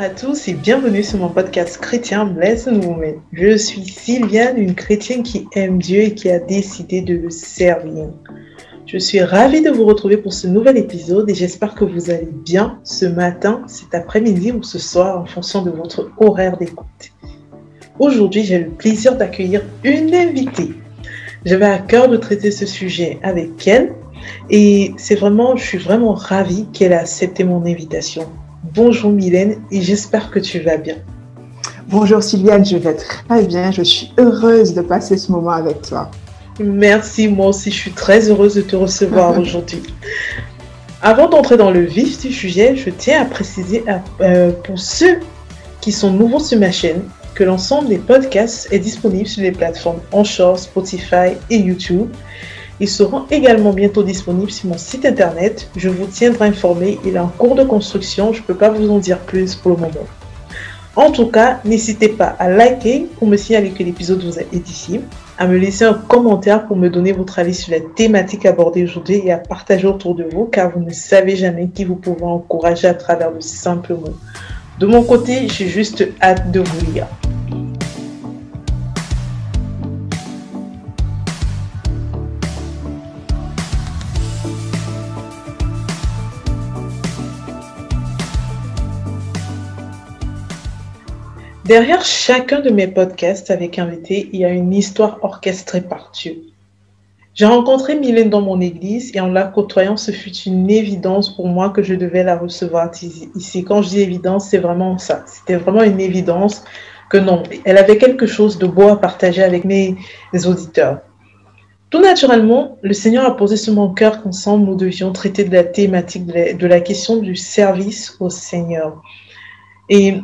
À tous et bienvenue sur mon podcast chrétien Bless Woman. Je suis Sylviane, une chrétienne qui aime Dieu et qui a décidé de le servir. Je suis ravie de vous retrouver pour ce nouvel épisode et j'espère que vous allez bien ce matin, cet après-midi ou ce soir en fonction de votre horaire d'écoute. Aujourd'hui, j'ai le plaisir d'accueillir une invitée. J'avais à cœur de traiter ce sujet avec elle et c'est vraiment, je suis vraiment ravie qu'elle ait accepté mon invitation. Bonjour Mylène et j'espère que tu vas bien. Bonjour Sylviane, je vais très bien. Je suis heureuse de passer ce moment avec toi. Merci, moi aussi je suis très heureuse de te recevoir aujourd'hui. Avant d'entrer dans le vif du sujet, je tiens à préciser euh, pour ceux qui sont nouveaux sur ma chaîne que l'ensemble des podcasts est disponible sur les plateformes Onshore, Spotify et YouTube. Ils seront également bientôt disponibles sur mon site internet. Je vous tiendrai informé. Il est en cours de construction. Je ne peux pas vous en dire plus pour le moment. En tout cas, n'hésitez pas à liker pour me signaler que l'épisode vous a édifié, à me laisser un commentaire pour me donner votre avis sur la thématique abordée aujourd'hui et à partager autour de vous car vous ne savez jamais qui vous pouvez encourager à travers de simples mots. De mon côté, j'ai juste hâte de vous lire. Derrière chacun de mes podcasts avec invité, il y a une histoire orchestrée par Dieu. J'ai rencontré Mylène dans mon église et en la côtoyant, ce fut une évidence pour moi que je devais la recevoir ici. Quand je dis évidence, c'est vraiment ça. C'était vraiment une évidence que non, elle avait quelque chose de beau à partager avec mes auditeurs. Tout naturellement, le Seigneur a posé sur mon cœur qu'ensemble nous devions traiter de la thématique de la question du service au Seigneur. Et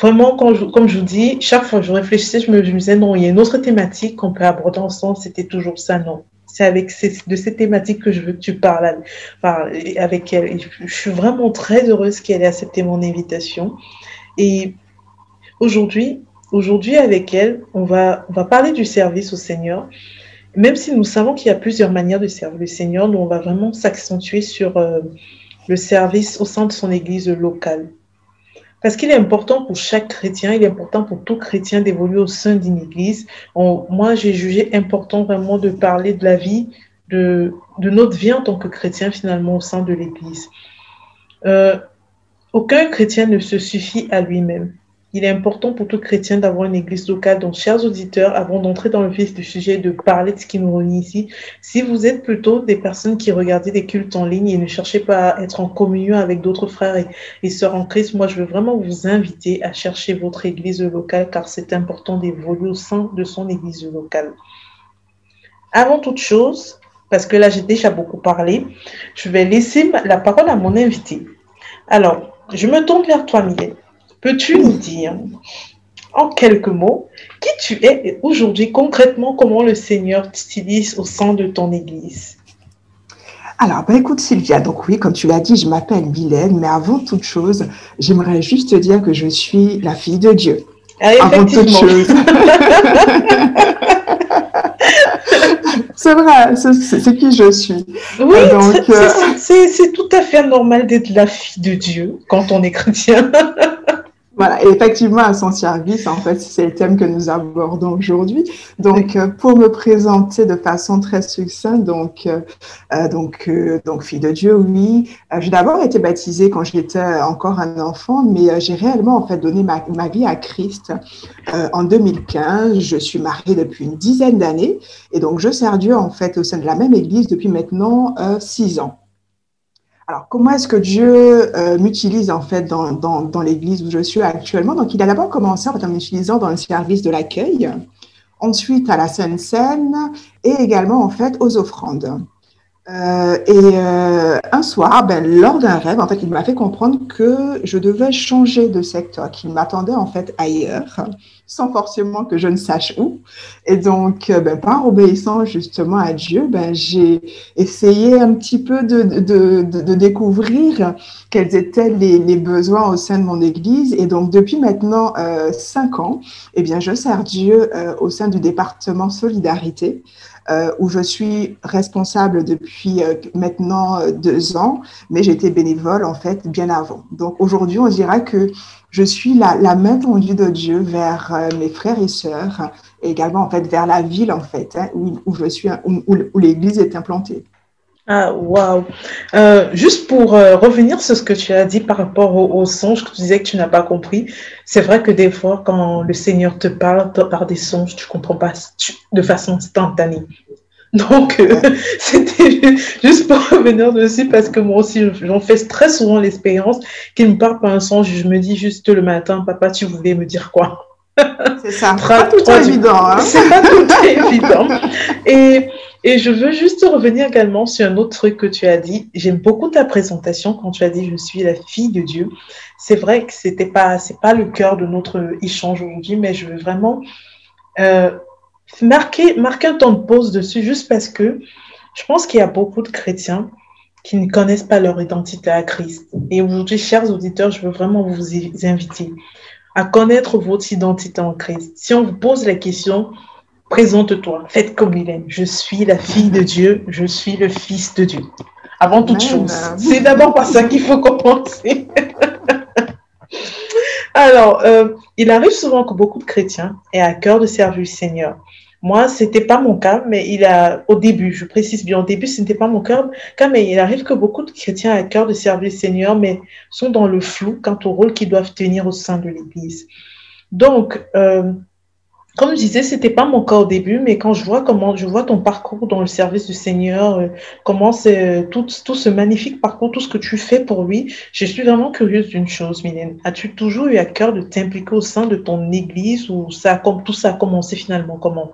vraiment, comme je vous dis, chaque fois que je réfléchissais, je me, disais, non, il y a une autre thématique qu'on peut aborder ensemble, c'était toujours ça, non. C'est avec de ces thématiques que je veux que tu parles avec elle. je suis vraiment très heureuse qu'elle ait accepté mon invitation. Et aujourd'hui, aujourd'hui avec elle, on va, on va parler du service au Seigneur. Même si nous savons qu'il y a plusieurs manières de servir le Seigneur, nous, on va vraiment s'accentuer sur euh, le service au sein de son église locale. Parce qu'il est important pour chaque chrétien, il est important pour tout chrétien d'évoluer au sein d'une église. moi, j'ai jugé important vraiment de parler de la vie, de, notre vie en tant que chrétien finalement au sein de l'église. Euh, aucun chrétien ne se suffit à lui-même. Il est important pour tout chrétien d'avoir une église locale. Donc, chers auditeurs, avant d'entrer dans le vif du sujet, de parler de ce qui nous réunit ici, si vous êtes plutôt des personnes qui regardent des cultes en ligne et ne cherchez pas à être en communion avec d'autres frères et, et sœurs en Christ, moi, je veux vraiment vous inviter à chercher votre église locale car c'est important d'évoluer au sein de son église locale. Avant toute chose, parce que là, j'ai déjà beaucoup parlé, je vais laisser la parole à mon invité. Alors, je me tourne vers toi, Miguel. Peux-tu nous dire en quelques mots qui tu es et aujourd'hui concrètement comment le Seigneur t'utilise au sein de ton Église? Alors, bah, écoute Sylvia, donc oui, comme tu l'as dit, je m'appelle Mylène, mais avant toute chose, j'aimerais juste te dire que je suis la fille de Dieu. Ah, avant toute chose. c'est vrai, c'est qui je suis. Oui, euh, c'est tout à fait normal d'être la fille de Dieu quand on est chrétien. Voilà, effectivement, à son service, en fait, c'est le thème que nous abordons aujourd'hui. Donc, euh, pour me présenter de façon très succincte, donc, euh, euh donc, euh, donc, fille de Dieu, oui. j'ai d'abord été baptisée quand j'étais encore un enfant, mais j'ai réellement, en fait, donné ma, ma vie à Christ en 2015. Je suis mariée depuis une dizaine d'années, et donc, je sers Dieu, en fait, au sein de la même église depuis maintenant six ans. Alors, comment est-ce que Dieu euh, m'utilise en fait dans, dans, l'église où je suis actuellement? Donc, il a d'abord commencé en, m'utilisant dans le service de l'accueil, ensuite à la Sainte Seine et également en fait aux offrandes. Euh, et euh, un soir, ben, lors d'un rêve, en fait, il m'a fait comprendre que je devais changer de secteur, qu'il m'attendait en fait ailleurs, sans forcément que je ne sache où. Et donc, euh, ben, par obéissant justement à Dieu, ben, j'ai essayé un petit peu de, découvrir quels étaient les, besoins au sein de mon Église. Et donc, depuis maintenant euh, cinq ans, eh bien, je sers Dieu euh, au sein du département Solidarité. Où je suis responsable depuis maintenant deux ans, mais j'étais bénévole en fait bien avant. Donc aujourd'hui, on dirait que je suis la, main tendue de Dieu vers euh, mes frères et sœurs, et également en fait vers la ville en fait hein, où, je suis, où, l'Église est implantée. Ah, waouh. Euh, juste pour euh, revenir sur ce que tu as dit par rapport au, au songe que tu disais que tu n'as pas compris, c'est vrai que des fois, quand le Seigneur te parle par des songes, tu comprends pas de façon instantanée. Donc, euh, c'était juste pour revenir dessus parce que moi aussi, j'en fais très souvent l'expérience qu'il me parle par un songe. Je me dis juste le matin, papa, tu voulais me dire quoi? C'est ça. pas tout évident. Hein? C'est pas tout évident. Et et je veux juste revenir également sur un autre truc que tu as dit. J'aime beaucoup ta présentation quand tu as dit je suis la fille de Dieu. C'est vrai que c'était pas c'est pas le cœur de notre échange aujourd'hui, mais je veux vraiment euh, marquer marquer un temps de pause dessus juste parce que je pense qu'il y a beaucoup de chrétiens qui ne connaissent pas leur identité à Christ. Et aujourd'hui, chers auditeurs, je veux vraiment vous inviter à connaître votre identité en Christ. Si on vous pose la question, Présente-toi, faites comme il aime. Je suis la fille de Dieu, je suis le fils de Dieu. Avant toute chose, c'est d'abord par ça qu'il faut commencer. Alors, euh, il arrive souvent que beaucoup de chrétiens aient à cœur de servir le Seigneur. Moi, c'était pas mon cas, mais il a, au début, je précise bien, au début, ce n'était pas mon cas, mais il arrive que beaucoup de chrétiens aient à cœur de servir le Seigneur, mais sont dans le flou quant au rôle qu'ils doivent tenir au sein de l'Église. Donc, euh, comme je disais, c'était pas mon cas au début, mais quand je vois comment je vois ton parcours dans le service du Seigneur, euh, comment c'est tout, tout ce magnifique parcours, tout ce que tu fais pour lui, je suis vraiment curieuse d'une chose, Mylène. As-tu toujours eu à cœur de t'impliquer au sein de ton église ou ça comme tout ça a commencé finalement comment?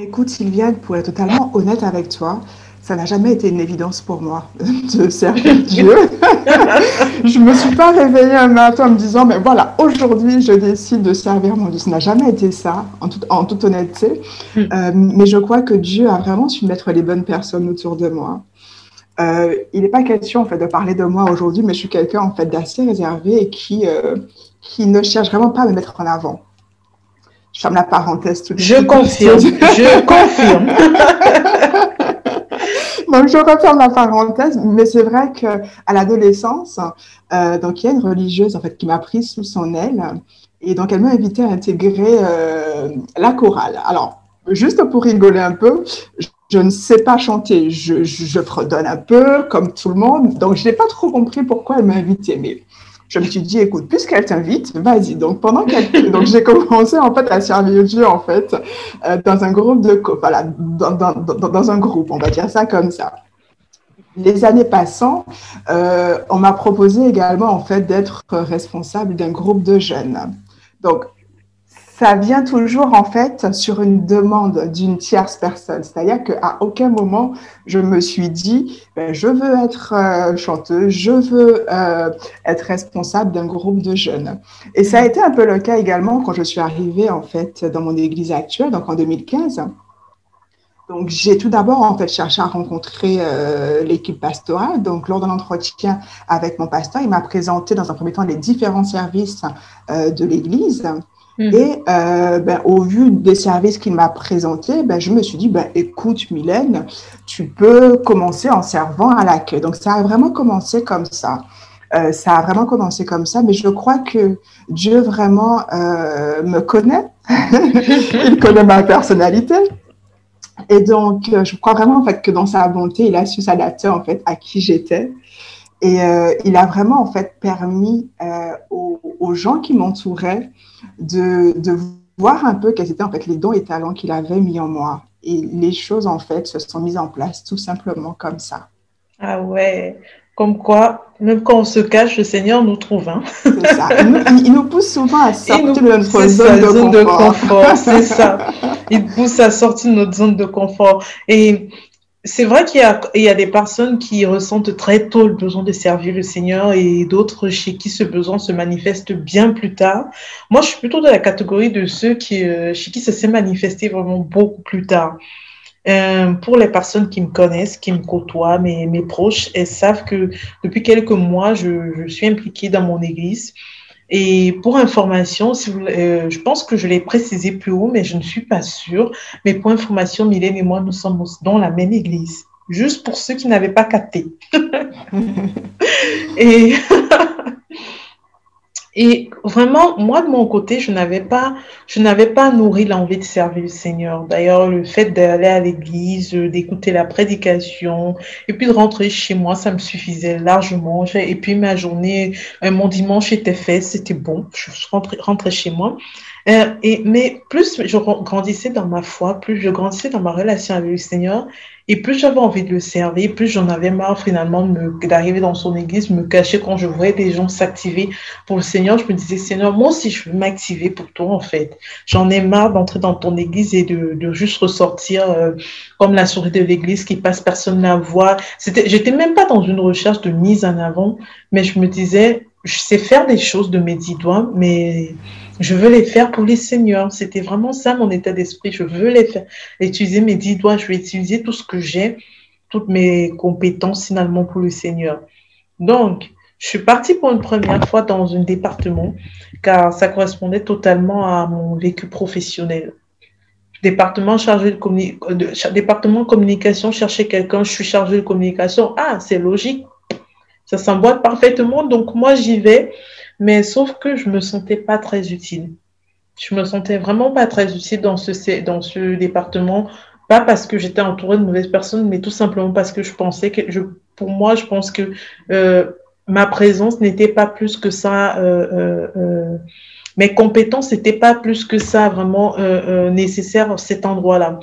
Écoute, Sylviane, pour être totalement honnête avec toi, ça n'a jamais été une évidence pour moi de servir Dieu. je ne me suis pas réveillée un matin en me disant, mais voilà, aujourd'hui, je décide de servir mon Dieu. Ça n'a jamais été ça, en, en toute honnêteté. Hmm. Euh, mais je crois que Dieu a vraiment su mettre les bonnes personnes autour de moi. Euh, il n'est pas question en fait de parler de moi aujourd'hui, mais je suis quelqu'un en fait d'assez réservé et qui, euh, qui ne cherche vraiment pas à me mettre en avant. Je ferme la parenthèse tout de suite. Je confirme, je confirme. Donc, je referme la parenthèse, mais c'est vrai qu'à l'adolescence, euh, donc il y a une religieuse en fait qui m'a prise sous son aile et donc elle m'a invité à intégrer euh, la chorale. Alors, juste pour rigoler un peu, je, ne sais pas chanter, je, fredonne un peu comme tout le monde, donc je n'ai pas trop compris pourquoi elle m'a invité, mais je me suis dit, écoute, puisqu'elle t'invite, vas-y. Donc, pendant donc j'ai commencé en fait à servir Dieu en fait euh, dans un groupe de, voilà, dans, dans, dans, un groupe, on va dire ça comme ça. Les années passant, euh, on m'a proposé également en fait d'être responsable d'un groupe de jeunes. Donc, ça vient toujours en fait sur une demande d'une tierce personne. C'est-à-dire qu'à aucun moment je me suis dit, ben, je veux être euh, chanteuse, je veux euh, être responsable d'un groupe de jeunes. Et ça a été un peu le cas également quand je suis arrivée en fait dans mon église actuelle, donc en 2015. Donc, j'ai tout d'abord en fait cherché à rencontrer euh, l'équipe pastorale. Donc, lors d'un entretien avec mon pasteur, il m'a présenté dans un premier temps les différents services de l'Église. Mhm. Et euh, ben, au vu des services qu'il m'a présentés, ben, je me suis dit, ben, écoute Mylène, tu peux commencer en servant à l'accueil. Donc ça a vraiment commencé comme ça. Euh, ça a vraiment commencé comme ça, mais je crois que Dieu vraiment euh, me connaît. il connaît ma personnalité. Et donc, je crois vraiment en fait, que dans sa bonté, il a su s'adapter en fait, à qui j'étais. Et il a vraiment en fait permis aux, aux, gens qui m'entouraient de, de, voir un peu quels étaient en fait les dons et talents qu'il avait mis en moi. Et les choses en fait se sont mises en place tout simplement comme ça. Ah ouais, comme quoi, même quand on se cache, le Seigneur nous trouve. Hein? C'est ça. Il nous, pousse souvent à sortir de notre zone, de, zone de confort. C'est ça. Il pousse à sortir de notre zone de confort. Et c'est vrai qu'il y y a des personnes qui ressentent très tôt le besoin de servir le Seigneur et d'autres chez qui ce besoin se manifeste bien plus tard. Moi, je suis plutôt de la catégorie de ceux qui, euh, chez qui ça s'est manifesté vraiment beaucoup plus tard. Euh, pour les personnes qui me connaissent, qui me côtoient, mes, mes proches, elles savent que depuis quelques mois, je, je suis impliquée dans mon église. Et pour information, si vous, euh, je pense que je l'ai précisé plus haut, mais je ne suis pas sûre. Mais pour information, Mylène et moi, nous sommes dans la même église. Juste pour ceux qui n'avaient pas capté. et Et vraiment, moi, de mon côté, je n'avais pas, je n'avais pas nourri l'envie de servir le Seigneur. D'ailleurs, le fait d'aller à l'église, d'écouter la prédication, et puis de rentrer chez moi, ça me suffisait largement. Et puis, ma journée, euh, mon dimanche était fait, c'était bon. Je rentrais, rentrais chez moi. Euh, et, mais plus je grandissais dans ma foi, plus je grandissais dans ma relation avec le Seigneur, et plus j'avais envie de le servir, plus j'en avais marre finalement d'arriver dans son église, me cacher quand je voyais des gens s'activer pour le Seigneur. Je me disais, Seigneur, moi aussi, je veux m'activer pour toi, en fait. J'en ai marre d'entrer dans ton église et de, de juste ressortir euh, comme la souris de l'église qui passe, personne ne la voit. J'étais même pas dans une recherche de mise en avant, mais je me disais, je sais faire des choses de mes dix doigts, mais je veux les faire pour les seigneurs. C'était vraiment ça mon état d'esprit. Je veux les faire, utiliser mes dix doigts. Je vais utiliser tout ce que j'ai, toutes mes compétences finalement pour le Seigneur. Donc, je suis partie pour une première fois dans un département car ça correspondait totalement à mon vécu professionnel. Département chargé de, de département communication, chercher quelqu'un, je suis chargée de communication. Ah, c'est logique. Ça s'emboîte parfaitement. Donc, moi, j'y vais mais sauf que je me sentais pas très utile. Je me sentais vraiment pas très utile dans ce, dans ce département. Pas parce que j'étais entourée de mauvaises personnes, mais tout simplement parce que je pensais que, pour moi, je pense que euh, ma présence n'était pas plus que ça. Euh, euh, mes compétences n'étaient pas plus que ça vraiment nécessaire à cet endroit-là.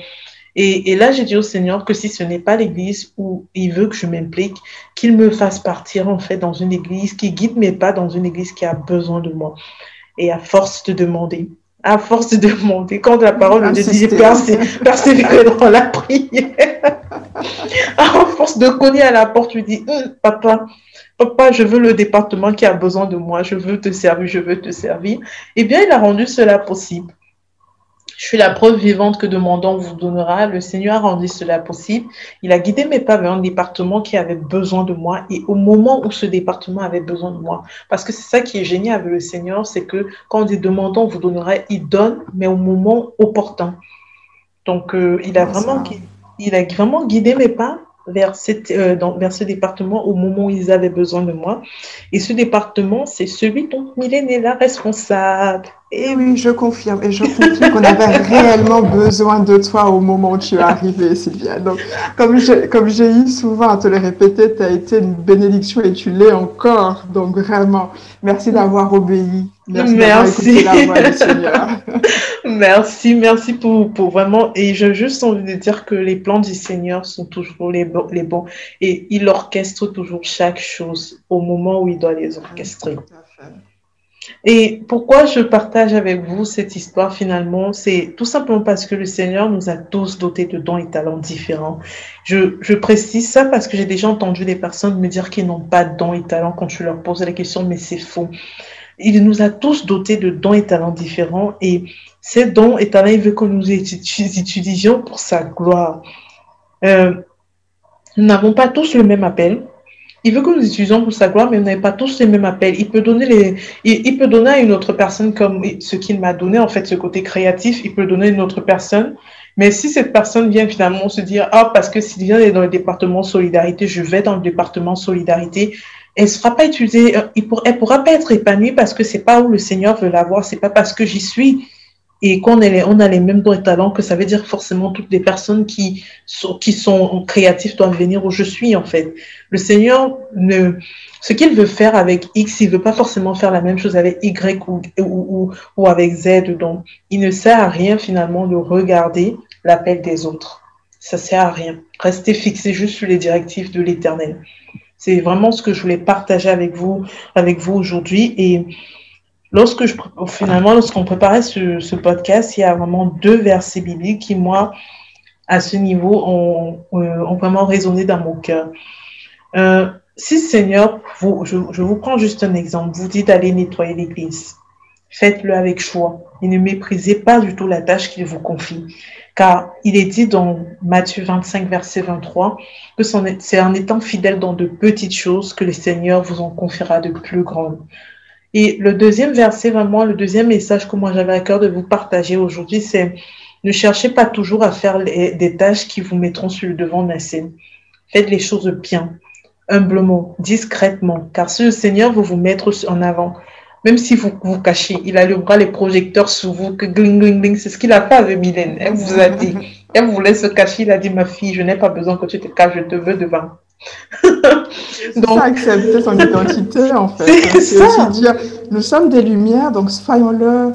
Et, là, j'ai dit au Seigneur que si ce n'est pas l'église où il veut que je m'implique, qu'il me fasse partir en fait dans une église qui guide mes pas dans une église qui a besoin de moi. Et à force de demander, à force de demander, quand la parole de Dieu dit persévérer dans la prière, à force de cogner à la porte, je dis, hum, papa, papa, je veux le département qui a besoin de moi, je veux te servir, je veux te servir. Eh bien, il a rendu cela possible. Je suis la preuve vivante que demandant vous donnera. Le Seigneur a rendu cela possible. Il a guidé mes pas vers un département qui avait besoin de moi et au moment où ce département avait besoin de moi. Parce que c'est ça qui est génial avec le Seigneur, c'est que quand on dit demandant vous donnera, il donne, mais au moment opportun. Donc, euh, il, a vraiment, il a vraiment guidé mes pas vers, cette, euh, dans, vers ce département au moment où ils avaient besoin de moi. Et ce département, c'est celui dont Mylène est la responsable. Et oui, je confirme. Et je confirme qu'on avait réellement besoin de toi au moment où tu es arrivée, Sylvia. Donc, comme j'ai, comme j'ai eu souvent à te le répéter, tu as été une bénédiction et tu l'es encore. Donc, vraiment, merci d'avoir obéi. Merci. merci. La voix du Seigneur. merci, merci pour, pour vraiment. Et j'ai juste envie de dire que les plans du Seigneur sont toujours les, bons, les bons. Et il orchestre toujours chaque chose au moment où il doit les orchestrer. Et pourquoi je partage avec vous cette histoire finalement, c'est tout simplement parce que le Seigneur nous a tous dotés de dons et talents différents. Je, précise ça parce que j'ai déjà entendu des personnes me dire qu'ils n'ont pas de dons et talents quand je leur pose la question, mais c'est faux. Il nous a tous dotés de dons et talents différents et ces dons et talents, il veut que nous les utilisions pour sa gloire. Euh, nous n'avons pas tous le même appel. Il veut que nous utilisions pour sa gloire, mais on n'avez pas tous les mêmes appels. Il peut donner les, il, peut donner à une autre personne comme ce qu'il m'a donné, en fait, ce côté créatif, il peut donner à une autre personne. Mais si cette personne vient finalement se dire, ah, parce que s'il vient dans le département solidarité, je vais dans le département solidarité, elle sera pas utilisée, euh, elle pourra pas être épanouie parce que c'est pas où le Seigneur veut l'avoir, c'est pas parce que j'y suis et qu'on on a les mêmes dons et talents que ça veut dire forcément toutes les personnes qui sont, créatives doivent venir où je suis en fait. Le Seigneur ne, ce qu'il veut faire avec X, il veut pas forcément faire la même chose avec Y ou, ou, ou avec Z. Donc, il ne sert à rien finalement de regarder l'appel des autres. Ça sert à rien. Restez fixé juste sur les directives de l'Éternel. C'est vraiment ce que je voulais partager avec vous, avec vous aujourd'hui et lorsque je, finalement, lorsqu'on préparait ce, podcast, il y a vraiment deux versets bibliques qui, moi, à ce niveau, ont, euh, vraiment résonné dans mon cœur. Euh, si Seigneur, vous, je, vous prends juste un exemple, vous dites d'aller nettoyer l'église, faites-le avec choix et ne méprisez pas du tout la tâche qu'il vous confie. Car il est dit dans Matthieu 25, verset 23, que c'est en étant fidèle dans de petites choses que le Seigneur vous en confiera de plus grandes. Et le deuxième verset, vraiment, le deuxième message que moi j'avais à cœur de vous partager aujourd'hui, c'est ne cherchez pas toujours à faire des tâches qui vous mettront sur le devant de la scène. Faites les choses bien, humblement, discrètement, car si le Seigneur veut vous mettre en avant, même si vous vous cachez, il allumera les projecteurs sur vous, que gling, gling, gling. C'est ce qu'il a fait avec Mylène. Elle vous a dit, elle voulait se cacher, il a dit, ma fille, je n'ai pas besoin que tu te caches, je te veux devant. donc, ça, accepter son identité, en fait. C'est ça. dire, nous sommes des lumières, donc soyons-le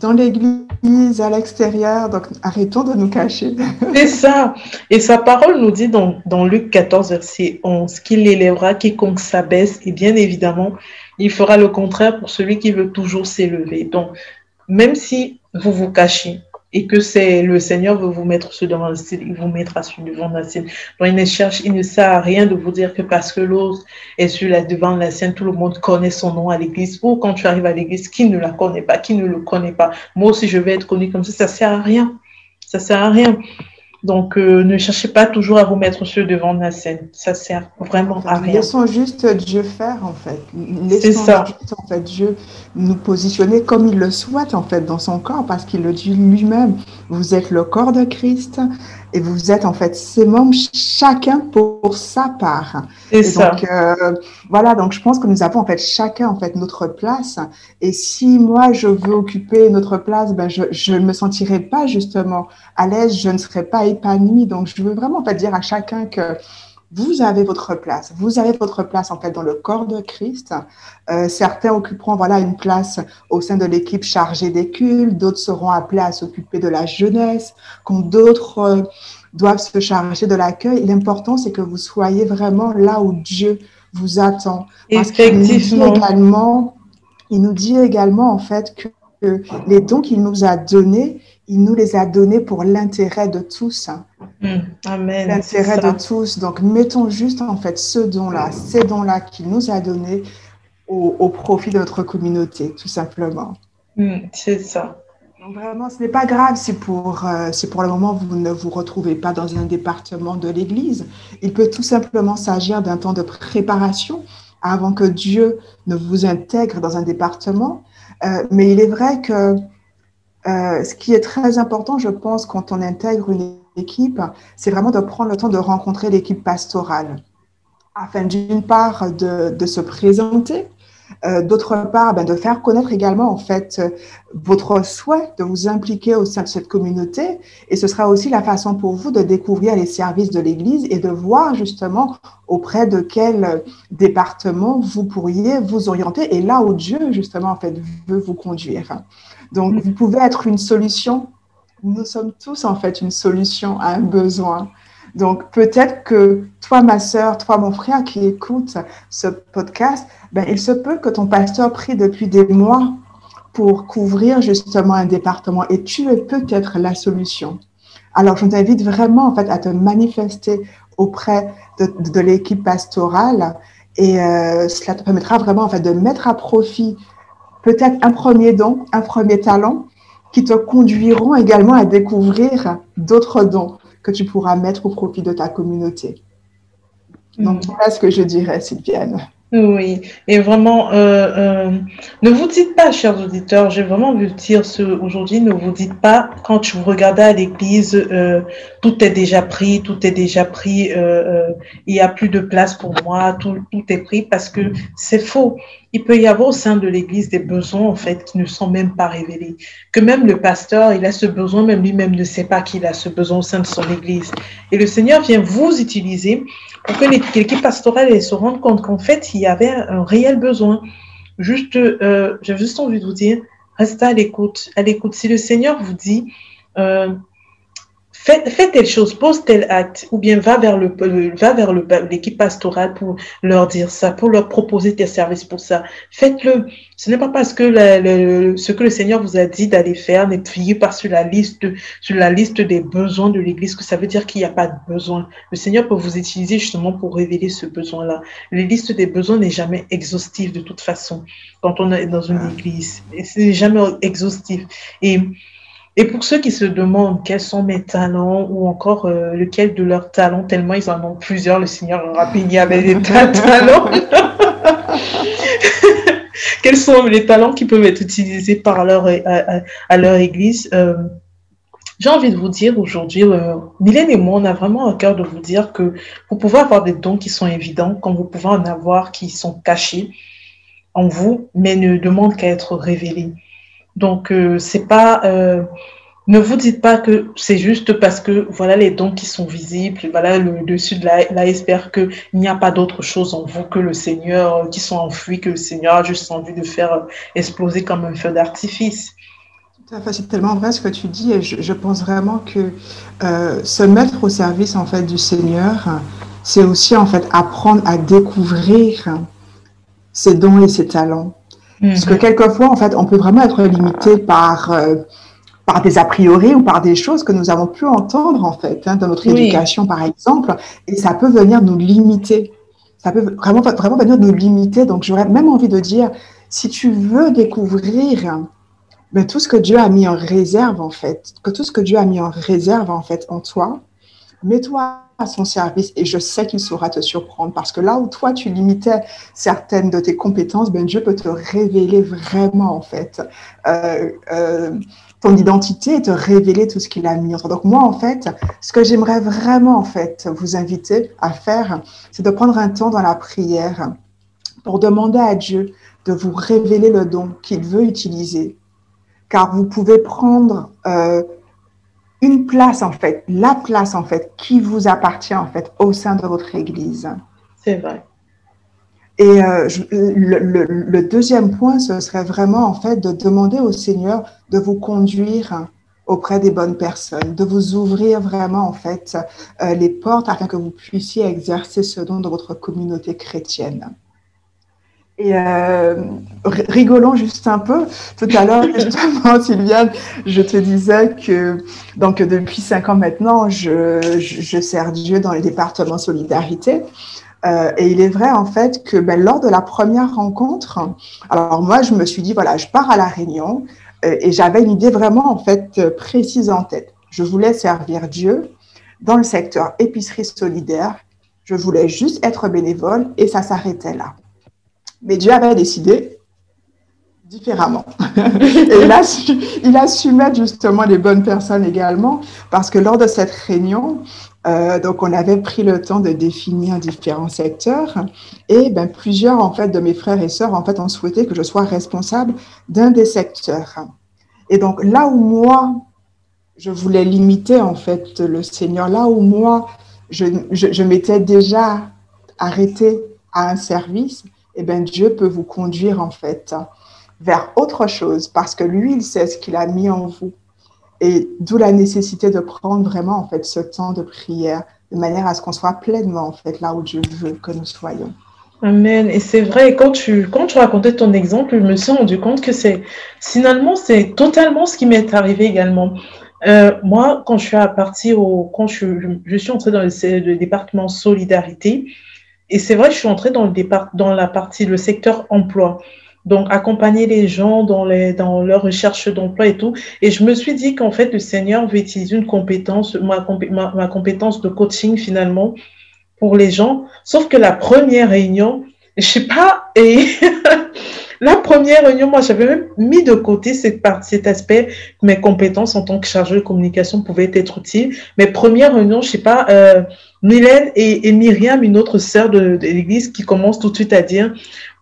dans l'église, à l'extérieur, donc arrêtons de nous cacher. C'est ça. Et sa parole nous dit dans, dans Luc 14, verset 11, qu'il élèvera quiconque s'abaisse, et bien évidemment, il fera le contraire pour celui qui veut toujours s'élever. Donc, même si vous vous cachez, et que c'est le Seigneur veut vous mettre sur devant le ciel, il vous mettra sur devant la scène. Donc il ne cherche, il ne sert à rien de vous dire que parce que l'autre est sur la, devant la scène, tout le monde connaît son nom à l'église. Ou quand tu arrives à l'église, qui ne la connaît pas, qui ne le connaît pas. Moi aussi, je vais être connu comme ça, ça sert à rien. Ça sert à rien. Donc, euh, ne cherchez pas toujours à vous mettre sur devant la scène. Ça sert vraiment à rien. Laissons juste Dieu faire, en fait. Laissons ça. juste, en fait, Dieu nous positionner comme il le souhaite, en fait, dans son corps, parce qu'il le dit lui-même. Vous êtes le corps de Christ et vous êtes, en fait, ses membres, chacun pour sa part. C'est ça. Donc, euh, voilà, donc je pense que nous avons, en fait, chacun, en fait, notre place. Et si moi, je veux occuper notre place, ben, je ne me sentirai pas, justement, à l'aise, je ne serai pas épanouie. Donc, je veux vraiment pas dire à chacun que vous avez votre place. Vous avez votre place en fait dans le corps de Christ. Euh, certains occuperont voilà une place au sein de l'équipe chargée des cultes. D'autres seront appelés à s'occuper de la jeunesse. Quand d'autres euh, doivent se charger de l'accueil. L'important c'est que vous soyez vraiment là où Dieu vous attend. Parce qu'il nous dit également, il nous dit également en fait que les dons qu'il nous a donnés, il nous les a donnés pour l'intérêt de tous. Hmm. Amen. L'intérêt de tous. Donc, mettons juste en fait ce don-là, ces dons-là qu'il nous a donnés au, profit de notre communauté, tout simplement. Hmm, c'est ça. Donc, vraiment, ce n'est pas grave si pour, euh, si pour le moment vous ne vous retrouvez pas dans un département de l'Église. Il peut tout simplement s'agir d'un temps de préparation avant que Dieu ne vous intègre dans un département. Euh, mais il est vrai que euh, ce qui est très important, je pense, quand on intègre une équipe, c'est vraiment de prendre le temps de rencontrer l'équipe pastorale, afin d'une part de, se présenter, euh, d'autre part ben, de faire connaître également en fait votre souhait de vous impliquer au sein de cette communauté, et ce sera aussi la façon pour vous de découvrir les services de l'Église et de voir justement auprès de quel département vous pourriez vous orienter et là où Dieu justement en fait veut vous conduire. Donc, vous pouvez être une solution. Nous sommes tous en fait une solution à un besoin. Donc, peut-être que toi, ma sœur, toi, mon frère qui écoute ce podcast, ben, il se peut que ton pasteur prie depuis des mois pour couvrir justement un département et tu es peut-être la solution. Alors, je t'invite vraiment en fait à te manifester auprès de, l'équipe pastorale et euh, cela te permettra vraiment en fait de mettre à profit peut-être un premier don, un premier talent qui te conduiront également à découvrir d'autres dons que tu pourras mettre au profit de ta communauté. Donc, mm. voilà ce que je dirais, Sylviane. Oui, et vraiment, euh, euh, ne vous dites pas, chers auditeurs, j'ai vraiment envie de dire ce aujourd'hui, ne vous dites pas, quand vous regardez à l'église, euh, tout est déjà pris, tout est déjà pris, il n'y a plus de place pour moi, tout, tout est pris, parce que c'est faux. Il peut y avoir au sein de l'église des besoins, en fait, qui ne sont même pas révélés. Que même le pasteur, il a ce besoin, même lui-même ne sait pas qu'il a ce besoin au sein de son église. Et le Seigneur vient vous utiliser pour que l'équipe pastorale se rende compte qu'en fait, il y avait un réel besoin. Juste, euh, j'ai juste envie de vous dire, restez à l'écoute. À l'écoute. Si le Seigneur vous dit, euh, fais, telle chose, pose tel acte, ou bien va vers le va vers l'équipe pastorale pour leur dire ça, pour leur proposer tes services pour ça. Faites-le. Ce n'est pas parce que ce que le Seigneur vous a dit d'aller faire n'est pas sur la liste sur la liste des besoins de l'Église que ça veut dire qu'il n'y a pas de besoin. Le Seigneur peut vous utiliser justement pour révéler ce besoin-là. La liste des besoins n'est jamais exhaustive de toute façon quand on est dans une ah. église. C'est jamais exhaustif. Et et pour ceux qui se demandent quels sont mes talents ou encore euh, lequel de leurs talents, tellement ils en ont plusieurs, le Seigneur leur a béni avec des talents. quels sont les talents qui peuvent être utilisés par leur, à, leur église? Euh, J'ai envie de vous dire aujourd'hui, euh, Mylène et moi, on a vraiment à cœur de vous dire que vous pouvez avoir des dons qui sont évidents, comme vous pouvez en avoir qui sont cachés en vous, mais ne demande qu'à être révélé. Donc, euh, c'est pas. Euh, ne vous dites pas que c'est juste parce que voilà les dons qui sont visibles, voilà le dessus de l'iceberg, qu'il n'y a pas d'autre chose en vous que le Seigneur, qui sont enfouis, que le Seigneur a juste envie de faire exploser comme un feu d'artifice. C'est tellement vrai ce que tu dis et je, pense vraiment que euh, se mettre au service en fait du Seigneur, c'est aussi en fait apprendre à découvrir ses dons et ses talents. Parce que mhm. quelquefois en fait on peut vraiment être limité par euh, par des a priori ou par des choses que nous avons pu entendre en fait hein, dans notre éducation par exemple et ça peut venir nous limiter. Ça peut vraiment vraiment venir nous limiter. Donc j'aurais même envie de dire si tu veux découvrir mais tout ce que Dieu a mis en réserve, en fait, que tout ce que Dieu a mis en réserve, en fait, en toi, mets-toi à son service et je sais qu'il saura te surprendre parce que là où toi tu limitais certaines de tes compétences, ben Dieu peut te révéler vraiment en fait euh, euh, ton identité et te révéler tout ce qu'il a mis en toi. Donc moi en fait, ce que j'aimerais vraiment en fait vous inviter à faire, c'est de prendre un temps dans la prière pour demander à Dieu de vous révéler le don qu'il veut utiliser car vous pouvez prendre euh, une place, en fait, la place, en fait, qui vous appartient, en fait, au sein de votre Église. C'est vrai. Et euh, le, deuxième point, ce serait vraiment, en fait, de demander au Seigneur de vous conduire auprès des bonnes personnes, de vous ouvrir vraiment, en fait, euh, les portes afin que vous puissiez exercer ce don de votre communauté chrétienne. Et euh, rigolons juste un peu. Tout à l'heure, justement, Sylviane, je te disais que donc depuis cinq ans maintenant, je, je, sers Dieu dans les départements solidarité. Euh, et il est vrai en fait que ben, lors de la première rencontre, alors moi je me suis dit voilà, je pars à la Réunion euh, et j'avais une idée vraiment en fait précise en tête. Je voulais servir Dieu dans le secteur épicerie solidaire. Je voulais juste être bénévole et ça s'arrêtait là. Mais Dieu avait décidé différemment. et il a, su, il a su mettre justement les bonnes personnes également, parce que lors de cette réunion, euh, donc on avait pris le temps de définir différents secteurs, et ben, plusieurs en fait de mes frères et sœurs en fait ont souhaité que je sois responsable d'un des secteurs. Et donc là où moi je voulais limiter en fait le Seigneur, là où moi je, je, je m'étais déjà arrêté à un service, eh bien, Dieu peut vous conduire en fait vers autre chose parce que lui, il sait ce qu'il a mis en vous. Et d'où la nécessité de prendre vraiment en fait ce temps de prière de manière à ce qu'on soit pleinement en fait là où Dieu veut que nous soyons. Amen. Et c'est vrai, quand tu, quand tu racontais ton exemple, je me suis rendu compte que c'est finalement, c'est totalement ce qui m'est arrivé également. Euh, moi, quand je suis partie au, quand je, suis entrée dans le département solidarité, et c'est vrai, je suis entrée dans, le départ, dans la partie, le secteur emploi. Donc, accompagner les gens dans, les, dans leur recherche d'emploi et tout. Et je me suis dit qu'en fait, le Seigneur veut utiliser une compétence, ma, ma, ma, compétence de coaching finalement pour les gens. Sauf que la première réunion, je sais pas, et La première réunion, moi, j'avais même mis de côté cette partie, cet aspect mes compétences en tant que chargée de communication pouvaient être utiles. Mes premières réunions, je sais pas, euh, Mylène et, Myriam, une autre sœur de, l'église, qui commence tout de suite à dire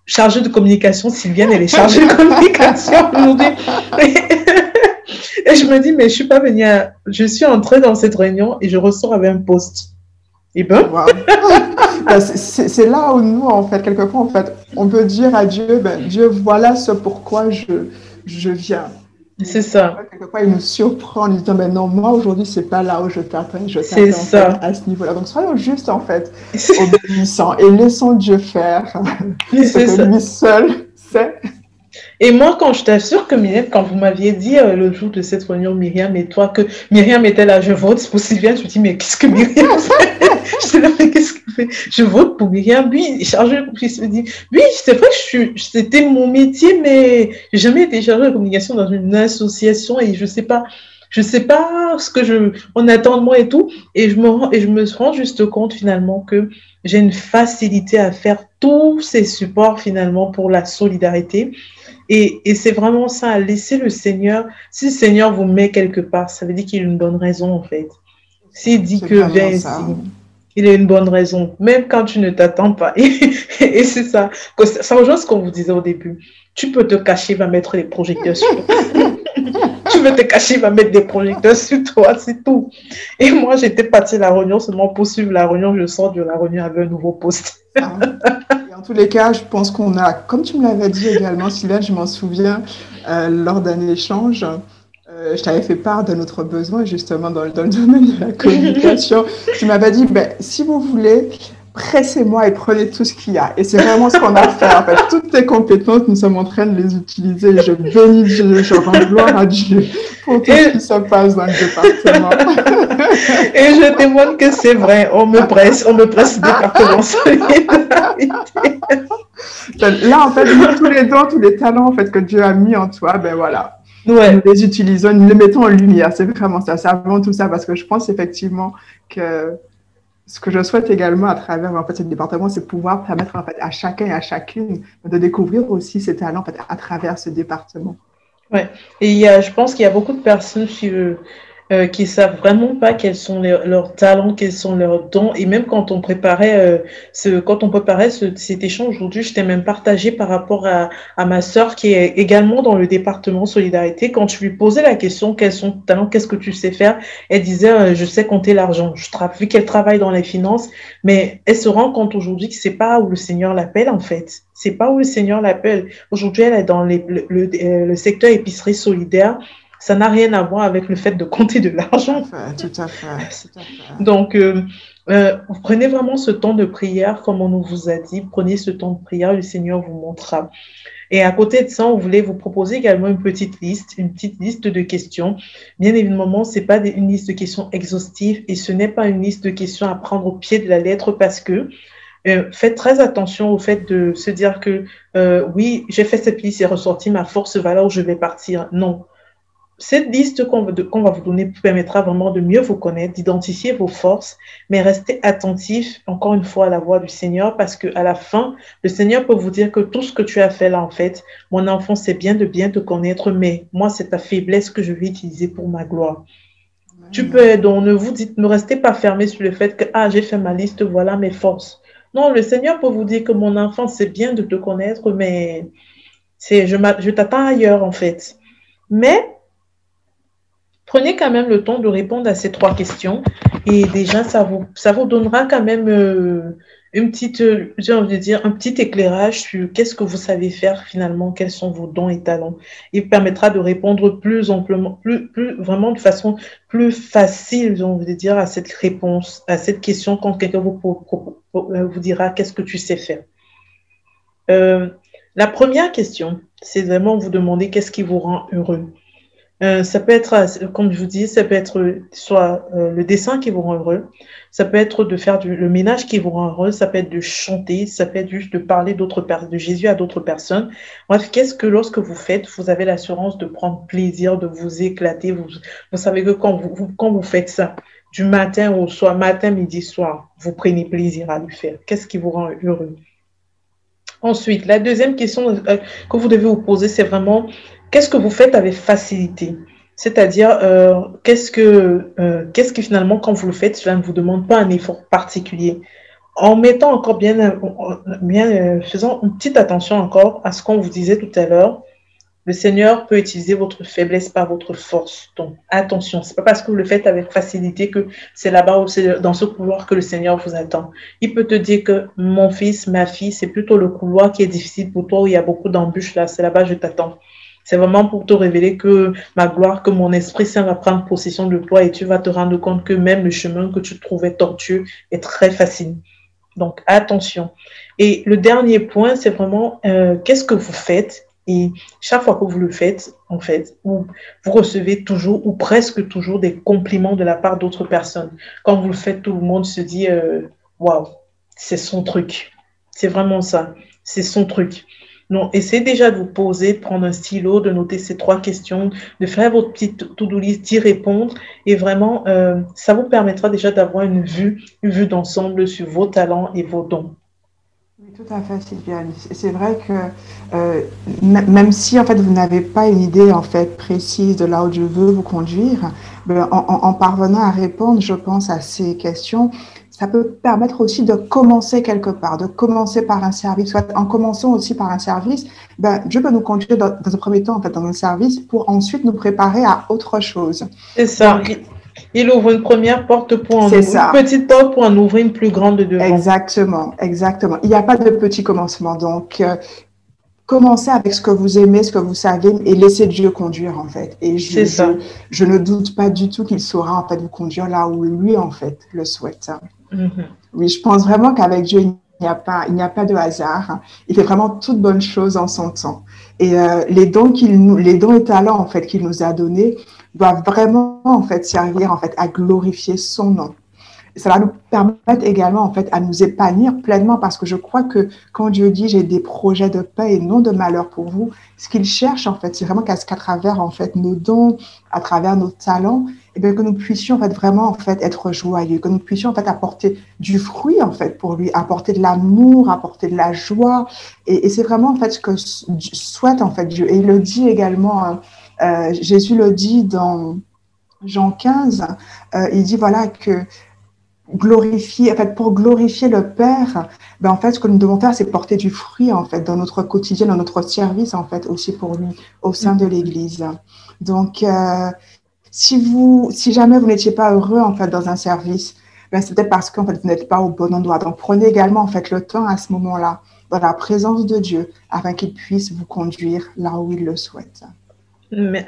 chargée de communication, Sylviane, elle est chargée de communication. et je me dis, mais je suis pas venue Je suis entrée dans cette réunion et je ressors avec un poste. Et ben, ben c'est là où nous, en fait, quelquefois, en fait, on peut dire à Dieu, ben, Dieu, voilà ce pourquoi je viens. C'est ça. Quelquefois, il nous surprend en disant, ben non, moi, aujourd'hui, c'est pas là où je t'attends, je t'attends à ce niveau-là. Donc, soyons juste, en fait, obéissants et laissons Dieu faire ce que ça. lui seul sait. Et moi, quand je t'assure que Myriam, quand vous m'aviez dit euh, le jour de cette réunion, Myriam et toi, que Myriam était là, je vote pour Sylviane, je me dis, mais qu'est-ce que Myriam fait? Je là, mais qu'est-ce qu'elle fait? Je vote pour Myriam. Oui, chargé de communication. Je me dis, oui, c'est vrai que c'était mon métier, mais j'ai jamais été chargée de communication dans une association et je sais pas. Je sais pas ce que je, on attend de moi et tout. Et je me, et je me rends juste compte finalement que j'ai une facilité à faire tous ces supports finalement pour la solidarité. Et, et c'est vraiment ça, laisser le Seigneur. Si le Seigneur vous met quelque part, ça veut dire qu'il a une bonne raison en fait. S'il dit que viens ici, il a une bonne raison, même quand tu ne t'attends pas. Et, c'est ça. Ça rejoint ce qu'on vous disait au début. Tu peux te cacher, va mettre les projecteurs sur Tu veux te cacher, va mettre des projecteurs sur toi, c'est tout. Et moi, j'étais partie à la réunion seulement pour suivre la réunion. Je sors de la réunion avec un nouveau poste. Ah. en tous les cas, je pense qu'on a, comme tu me l'avais dit également, Sylvain, je m'en souviens, euh, lors d'un échange, euh, je t'avais fait part de notre besoin justement dans, le domaine de la communication. tu m'avais dit, ben, si vous voulez, pressez-moi et prenez tout ce qu'il y a. Et c'est vraiment ce qu'on a fait. En fait, toutes tes compétences, nous sommes en train de les utiliser. Je bénis Dieu, je rends gloire à Dieu pour tout ce qui se passe dans le département. et je témoigne que c'est vrai. On me presse, on me presse département Là, en fait, tous les dons, tous les talents en fait, que Dieu a mis en toi, ben voilà, nous les utilisons, nous les mettons en lumière. C'est vraiment ça. C'est avant tout ça parce que je pense effectivement que ce que je souhaite également à travers en fait, ce département, c'est pouvoir permettre en fait, à chacun et à chacune de découvrir aussi ses talents à travers ce département. Ouais. Et il y a, je pense qu'il y a beaucoup de personnes qui, euh, qui savent vraiment pas quels sont leurs talents, quels sont leurs dons. Et même quand on préparait euh, ce, quand on préparait ce, cet échange aujourd'hui, je t'ai même partagé par rapport à, à ma sœur qui est également dans le département solidarité. Quand je lui posais la question, quels sont tes talents, qu'est-ce que tu sais faire, elle disait, euh, je sais compter l'argent. Je vu qu'elle travaille dans les finances, mais elle se rend compte aujourd'hui que c'est pas où le Seigneur l'appelle en fait. C'est pas où le Seigneur l'appelle. Aujourd'hui, elle est dans le, le, le secteur épicerie solidaire ça n'a rien à voir avec le fait de compter de l'argent. Tout à fait. Donc, euh, euh, prenez vraiment ce temps de prière, comme on nous vous a dit. Prenez ce temps de prière, le Seigneur vous montrera. Et à côté de ça, on voulait vous proposer également une petite liste, une petite liste de questions. Bien évidemment, c'est pas une liste de questions exhaustive et ce n'est pas une liste de questions à prendre au pied de la lettre parce que euh, faites très attention au fait de se dire que euh, oui, j'ai fait cette liste et ressorti ma force, valeur, je vais partir. Non cette liste qu'on va vous donner permettra vraiment de mieux vous connaître, d'identifier vos forces, mais restez attentif encore une fois à la voix du Seigneur parce que à la fin, le Seigneur peut vous dire que tout ce que tu as fait là, en fait, mon enfant, c'est bien de bien te connaître, mais moi, c'est ta faiblesse que je vais utiliser pour ma gloire. Tu peux, donc ne vous dites, ne restez pas fermé sur le fait que, ah, j'ai fait ma liste, voilà mes forces. Non, le Seigneur peut vous dire que mon enfant, c'est bien de te connaître, mais c'est, je, je t'attends ailleurs, en fait. Mais prenez quand même le temps de répondre à ces trois questions. Et déjà ça vous ça vous donnera quand même euh, une petite j'ai envie de dire un petit éclairage sur qu'est-ce que vous savez faire finalement quels sont vos dons et talents. Il permettra de répondre plus amplement plus plus vraiment de façon plus facile j'ai envie de dire à cette réponse à cette question quand quelqu'un vous euh, vous dira qu'est-ce que tu sais faire? Euh, la première question c'est vraiment vous demander qu'est-ce qui vous rend heureux euh, ça peut être, euh, comme je vous dis, ça peut être soit euh, le dessin qui vous rend heureux, ça peut être de faire le ménage qui vous rend heureux, ça peut être de chanter, ça peut être juste de parler d'autres de Jésus à d'autres personnes. Bref, qu'est-ce que lorsque vous faites, vous avez l'assurance de prendre plaisir, de vous éclater. Vous, vous savez que quand vous, quand vous faites ça, du matin au soir, matin, midi, soir, vous prenez plaisir à le faire. Qu'est-ce qui vous rend heureux? Ensuite, la deuxième question que vous devez vous poser, c'est vraiment qu'est-ce que vous faites avec facilité? C'est-à-dire, euh, qu'est-ce que, euh, qu'est-ce que finalement, quand vous le faites, cela ne vous demande pas un effort particulier En mettant encore bien, euh, bien faisant une petite attention encore à ce qu'on vous disait tout à l'heure, le Seigneur peut utiliser votre faiblesse par votre force. Donc, attention, c'est pas parce que vous le faites avec facilité que c'est là-bas ou c'est dans ce couloir que le Seigneur vous attend. Il peut te dire que mon fils, ma fille, c'est plutôt le couloir qui est difficile pour toi où il y a beaucoup d'embûches là. C'est là-bas, je t'attends. C'est vraiment pour te révéler que ma gloire, que mon Esprit Saint va prendre possession de toi et tu vas te rendre compte que même le chemin que tu trouvais tortueux est très facile. Donc, attention. Et le dernier point, c'est vraiment euh, qu'est-ce que vous faites? Et chaque fois que vous le faites, en fait, vous, recevez toujours ou presque toujours des compliments de la part d'autres personnes. Quand vous le faites, tout le monde se dit euh, waouh, c'est son truc. C'est vraiment ça. C'est son truc. Non, essayez déjà de vous poser, de prendre un stylo, de noter ces trois questions, de faire votre petite to-do list, d'y répondre. Et vraiment, euh, ça vous permettra déjà d'avoir une vue, une vue d'ensemble sur vos talents et vos dons. Oui, tout à fait, Sylviane. C'est vrai que euh, même si en fait vous n'avez pas une idée en fait précise de là où je veux vous conduire, ben, en, en, parvenant à répondre, je pense à ces questions, ça peut permettre aussi de commencer quelque part, de commencer par un service. Soit en commençant aussi par un service, ben, Dieu peut nous conduire dans, un premier temps en fait, dans un service pour ensuite nous préparer à autre chose. C'est ça. il ouvre une première porte pour en ouvrir une petite porte pour en ouvrir une plus grande devant. Exactement, exactement. Il n'y a pas de petit commencement. Donc, euh, commencez avec ce que vous aimez, ce que vous savez, et laissez Dieu conduire en fait. Et je, je, ne doute pas du tout qu'il saura en fait vous conduire là où lui en fait le souhaite. Mm-hmm. Oui, je pense vraiment qu'avec Dieu il n'y a pas, il n'y a pas de hasard. Il fait vraiment toutes bonnes choses en son temps. Et euh, les dons les dons et talents en fait qu'il nous a donnés doivent vraiment en fait servir en fait à glorifier son nom ça va nous permettre également en fait à nous épanouir pleinement parce que je crois que quand Dieu dit j'ai des projets de paix et non de malheur pour vous, ce qu'il cherche en fait, c'est vraiment qu'à travers en fait nos dons, à travers nos talents, eh que nous puissions en fait vraiment en fait être joyeux, que nous puissions en fait apporter du fruit en fait pour lui, apporter de l'amour, apporter de la joie, et, c'est vraiment en fait ce que souhaite en fait Dieu. Et il le dit également, hein, euh, Jésus le dit dans Jean 15, euh, il dit voilà que glorifier, en fait, pour glorifier le Père, ben, en fait, ce que nous devons faire, c'est porter du fruit, en fait, dans notre quotidien, dans notre service, en fait, aussi pour lui, au sein de l'Église. Donc, euh, si vous, si jamais vous n'étiez pas heureux, en fait, dans un service, ben, c'est peut-être parce qu'en fait, vous n'êtes pas au bon endroit. Donc, prenez également, en fait, le temps à ce moment-là, dans la présence de Dieu, afin qu'il puisse vous conduire là où il le souhaite.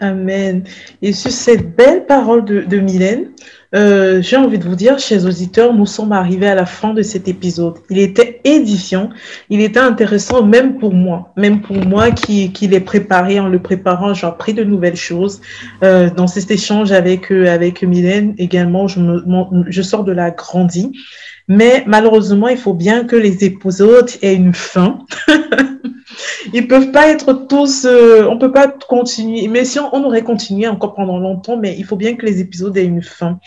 Amen. Et sur cette belle parole de, de Mylène, euh, j'ai envie de vous dire, chers auditeurs, nous sommes arrivés à la fin de cet épisode. Il était édifiant, il était intéressant même pour moi, même pour moi qui, qui l'ai préparé. En le préparant, j'ai appris de nouvelles choses. Euh, dans cet échange avec, euh, avec Mylène également, je, me, je sors de la grandie. Mais malheureusement, il faut bien que les épisodes aient une fin. Ils peuvent pas être tous, euh, on peut pas continuer. Mais si on, aurait continué encore pendant longtemps, mais il faut bien que les épisodes aient une fin.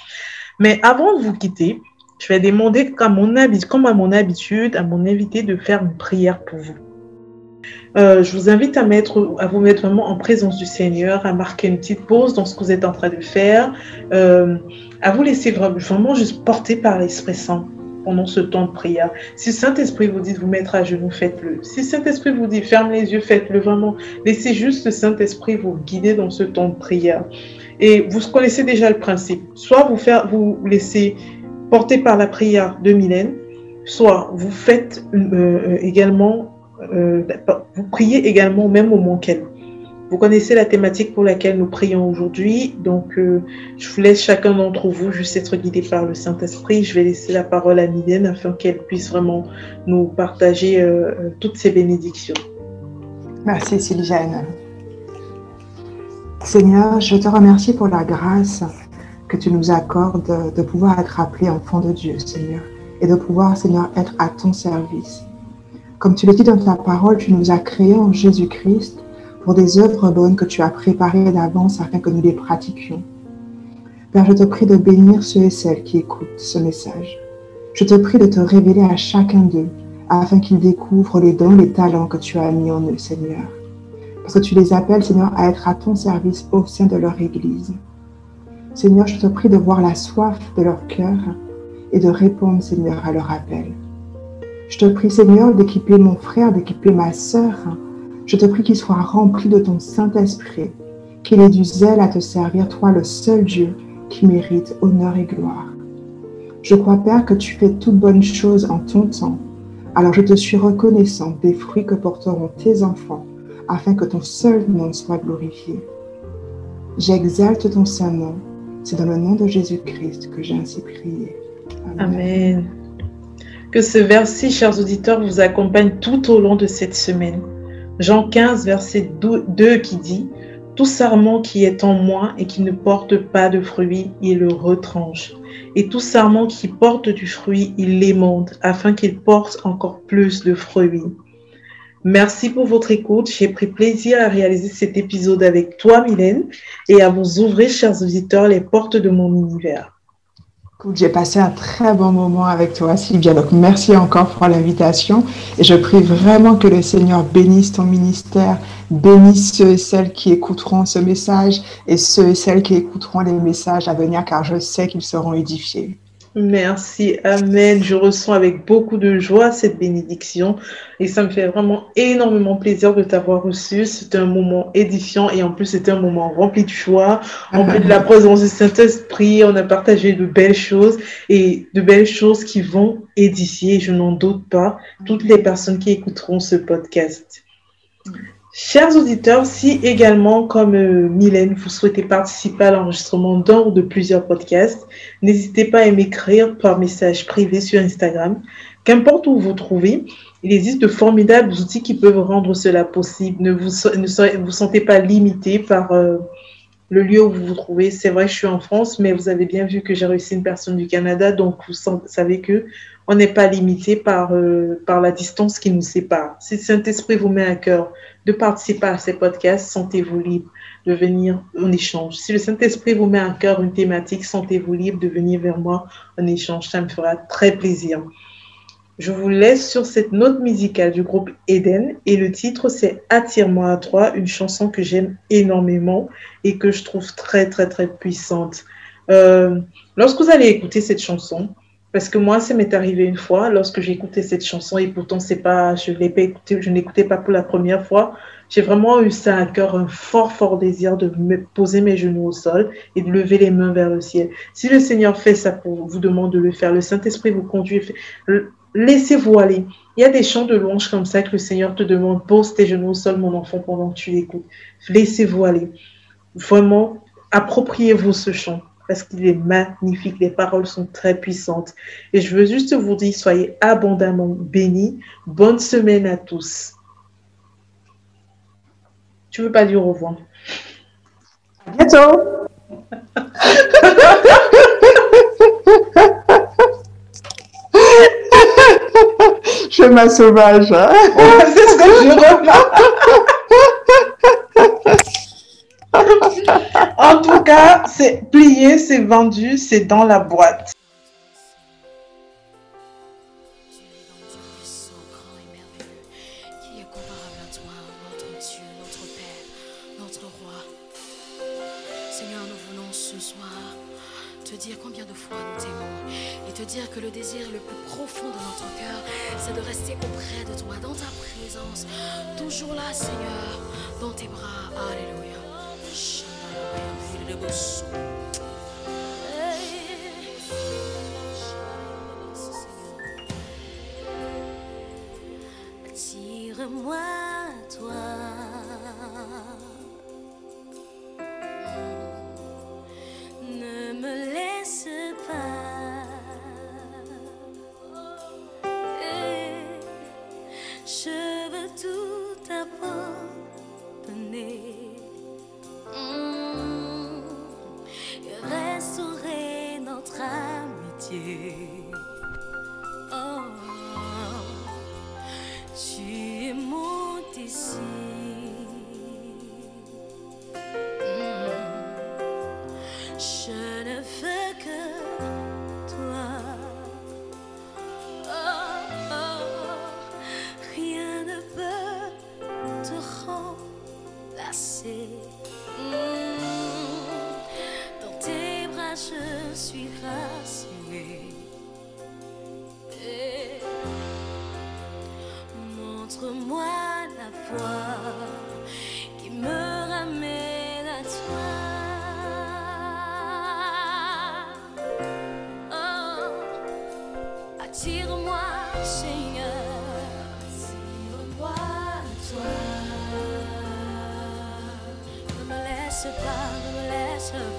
Mais avant de vous quitter, je vais demander, comme, mon comme à mon habitude, à mon invité de faire une prière pour vous. Euh, je vous invite à, mettre, à vous mettre vraiment en présence du Seigneur, à marquer une petite pause dans ce que vous êtes en train de faire, euh, à vous laisser vraiment juste porter par l'Esprit Saint pendant ce temps de prière. Si Saint-Esprit vous dit de vous mettre à genoux, faites-le. Si Saint-Esprit vous dit ferme les yeux, faites-le vraiment. Laissez juste Saint-Esprit vous guider dans ce temps de prière. Et vous connaissez déjà le principe. Soit vous, faire, vous laissez porter par la prière de Mylène, soit vous faites euh, également, euh, vous priez également au même moment qu'elle. Vous connaissez la thématique pour laquelle nous prions aujourd'hui, donc euh, je vous laisse chacun d'entre vous juste être guidé par le Saint-Esprit. Je vais laisser la parole à Mylène afin qu'elle puisse vraiment nous partager euh, euh, toutes ces bénédictions. Merci Sylviane. Seigneur, je te remercie pour la grâce que tu nous accordes de pouvoir être appelé enfant de Dieu, Seigneur, et de pouvoir, Seigneur, être à ton service. Comme tu l'as dit dans ta parole, tu nous as créés en Jésus-Christ pour des œuvres bonnes que tu as préparées d'avance afin que nous les pratiquions. Père, je te prie de bénir ceux et celles qui écoutent ce message. Je te prie de te révéler à chacun d'eux afin qu'ils découvrent les dons, les talents que tu as mis en eux, Seigneur. Parce que tu les appelles, Seigneur, à être à ton service au sein de leur Église. Seigneur, je te prie de voir la soif de leur cœur et de répondre, Seigneur, à leur appel. Je te prie, Seigneur, d'équiper mon frère, d'équiper ma sœur, je te prie qu'il soit rempli de ton Saint-Esprit, qu'il ait du zèle à te servir, toi le seul Dieu qui mérite honneur et gloire. Je crois, Père, que tu fais toutes bonnes choses en ton temps. Alors je te suis reconnaissant des fruits que porteront tes enfants, afin que ton seul nom soit glorifié. J'exalte ton saint nom. C'est dans le nom de Jésus-Christ que j'ai ainsi prié. Amen. Que ce verset, chers auditeurs, vous accompagne tout au long de cette semaine. Jean 15, verset 2 qui dit, Tout sarment qui est en moi et qui ne porte pas de fruit, il le retranche. Et tout sarment qui porte du fruit, il l'émonde, afin qu'il porte encore plus de fruits. Merci pour votre écoute. J'ai pris plaisir à réaliser cet épisode avec toi, Mylène, et à vous ouvrir, chers auditeurs, les portes de mon univers. J'ai passé un très bon moment avec toi, Sylvia. Donc, merci encore pour l'invitation. Et je prie vraiment que le Seigneur bénisse ton ministère, bénisse ceux et celles qui écouteront ce message et ceux et celles qui écouteront les messages à venir, car je sais qu'ils seront édifiés. Merci, Amen. Je ressens avec beaucoup de joie cette bénédiction et ça me fait vraiment énormément plaisir de t'avoir reçu. C'était un moment édifiant et en plus c'était un moment rempli de joie, rempli de la présence du Saint-Esprit. On a partagé de belles choses et de belles choses qui vont édifier, je n'en doute pas, toutes les personnes qui écouteront ce podcast. Chers auditeurs, si également, comme euh, Mylène, vous souhaitez participer à l'enregistrement d'un ou de plusieurs podcasts, n'hésitez pas à m'écrire par message privé sur Instagram. Qu'importe où vous trouvez, il existe de formidables outils qui peuvent rendre cela possible. Ne vous, sentez pas limité par euh, le lieu où vous vous trouvez. C'est vrai, je suis en France, mais vous avez bien vu que j'ai réussi une personne du Canada, donc vous savez que on n'est pas limité par, euh, par la distance qui nous sépare. Si Saint-Esprit vous met à cœur de participer à ces podcasts, sentez-vous libre de venir en échange. Si le Saint-Esprit vous met à cœur une thématique, sentez-vous libre de venir vers moi en échange. Ça me fera très plaisir. Je vous laisse sur cette note musicale du groupe Eden et le titre c'est Attire-moi à toi, une chanson que j'aime énormément et que je trouve très très très puissante. Euh, lorsque vous allez écouter cette chanson, parce que moi, ça m'est arrivé une fois lorsque j'ai écouté cette chanson et pourtant c'est pas, je l'ai pas écouté, je n'écoutais pas pour la première fois. J'ai vraiment eu ça à cœur, un fort, fort désir de me poser mes genoux au sol et de lever les mains vers le ciel. Si le Seigneur fait ça pour vous demande de le faire, le Saint-Esprit vous conduit, laissez-vous aller. Il y a des chants de louange comme ça que le Seigneur te demande, pose tes genoux au sol, mon enfant, pendant que tu l'écoutes. Laissez-vous aller. Vraiment, appropriez-vous ce chant parce qu'il est magnifique. Les paroles sont très puissantes. Et je veux juste vous dire, soyez abondamment bénis. Bonne semaine à tous. Tu veux pas dire au revoir? À bientôt. je ma sauvage. Hein. C'est ce que je remarque. En tout cas, c'est plié, c'est vendu, c'est dans la boîte. Seigneur, nous voulons ce soir te dire combien de fois nous t'aimons et te dire que le désir le plus profond de notre cœur, c'est de rester auprès de toi, dans ta présence, toujours là, Seigneur, dans tes bras. Alléluia. Attire-moi, Montre-moi la voie qui me ramène à toi. Oh, attire-moi, Seigneur. Attire-moi, toi. Ne me laisse pas, ne me laisse pas.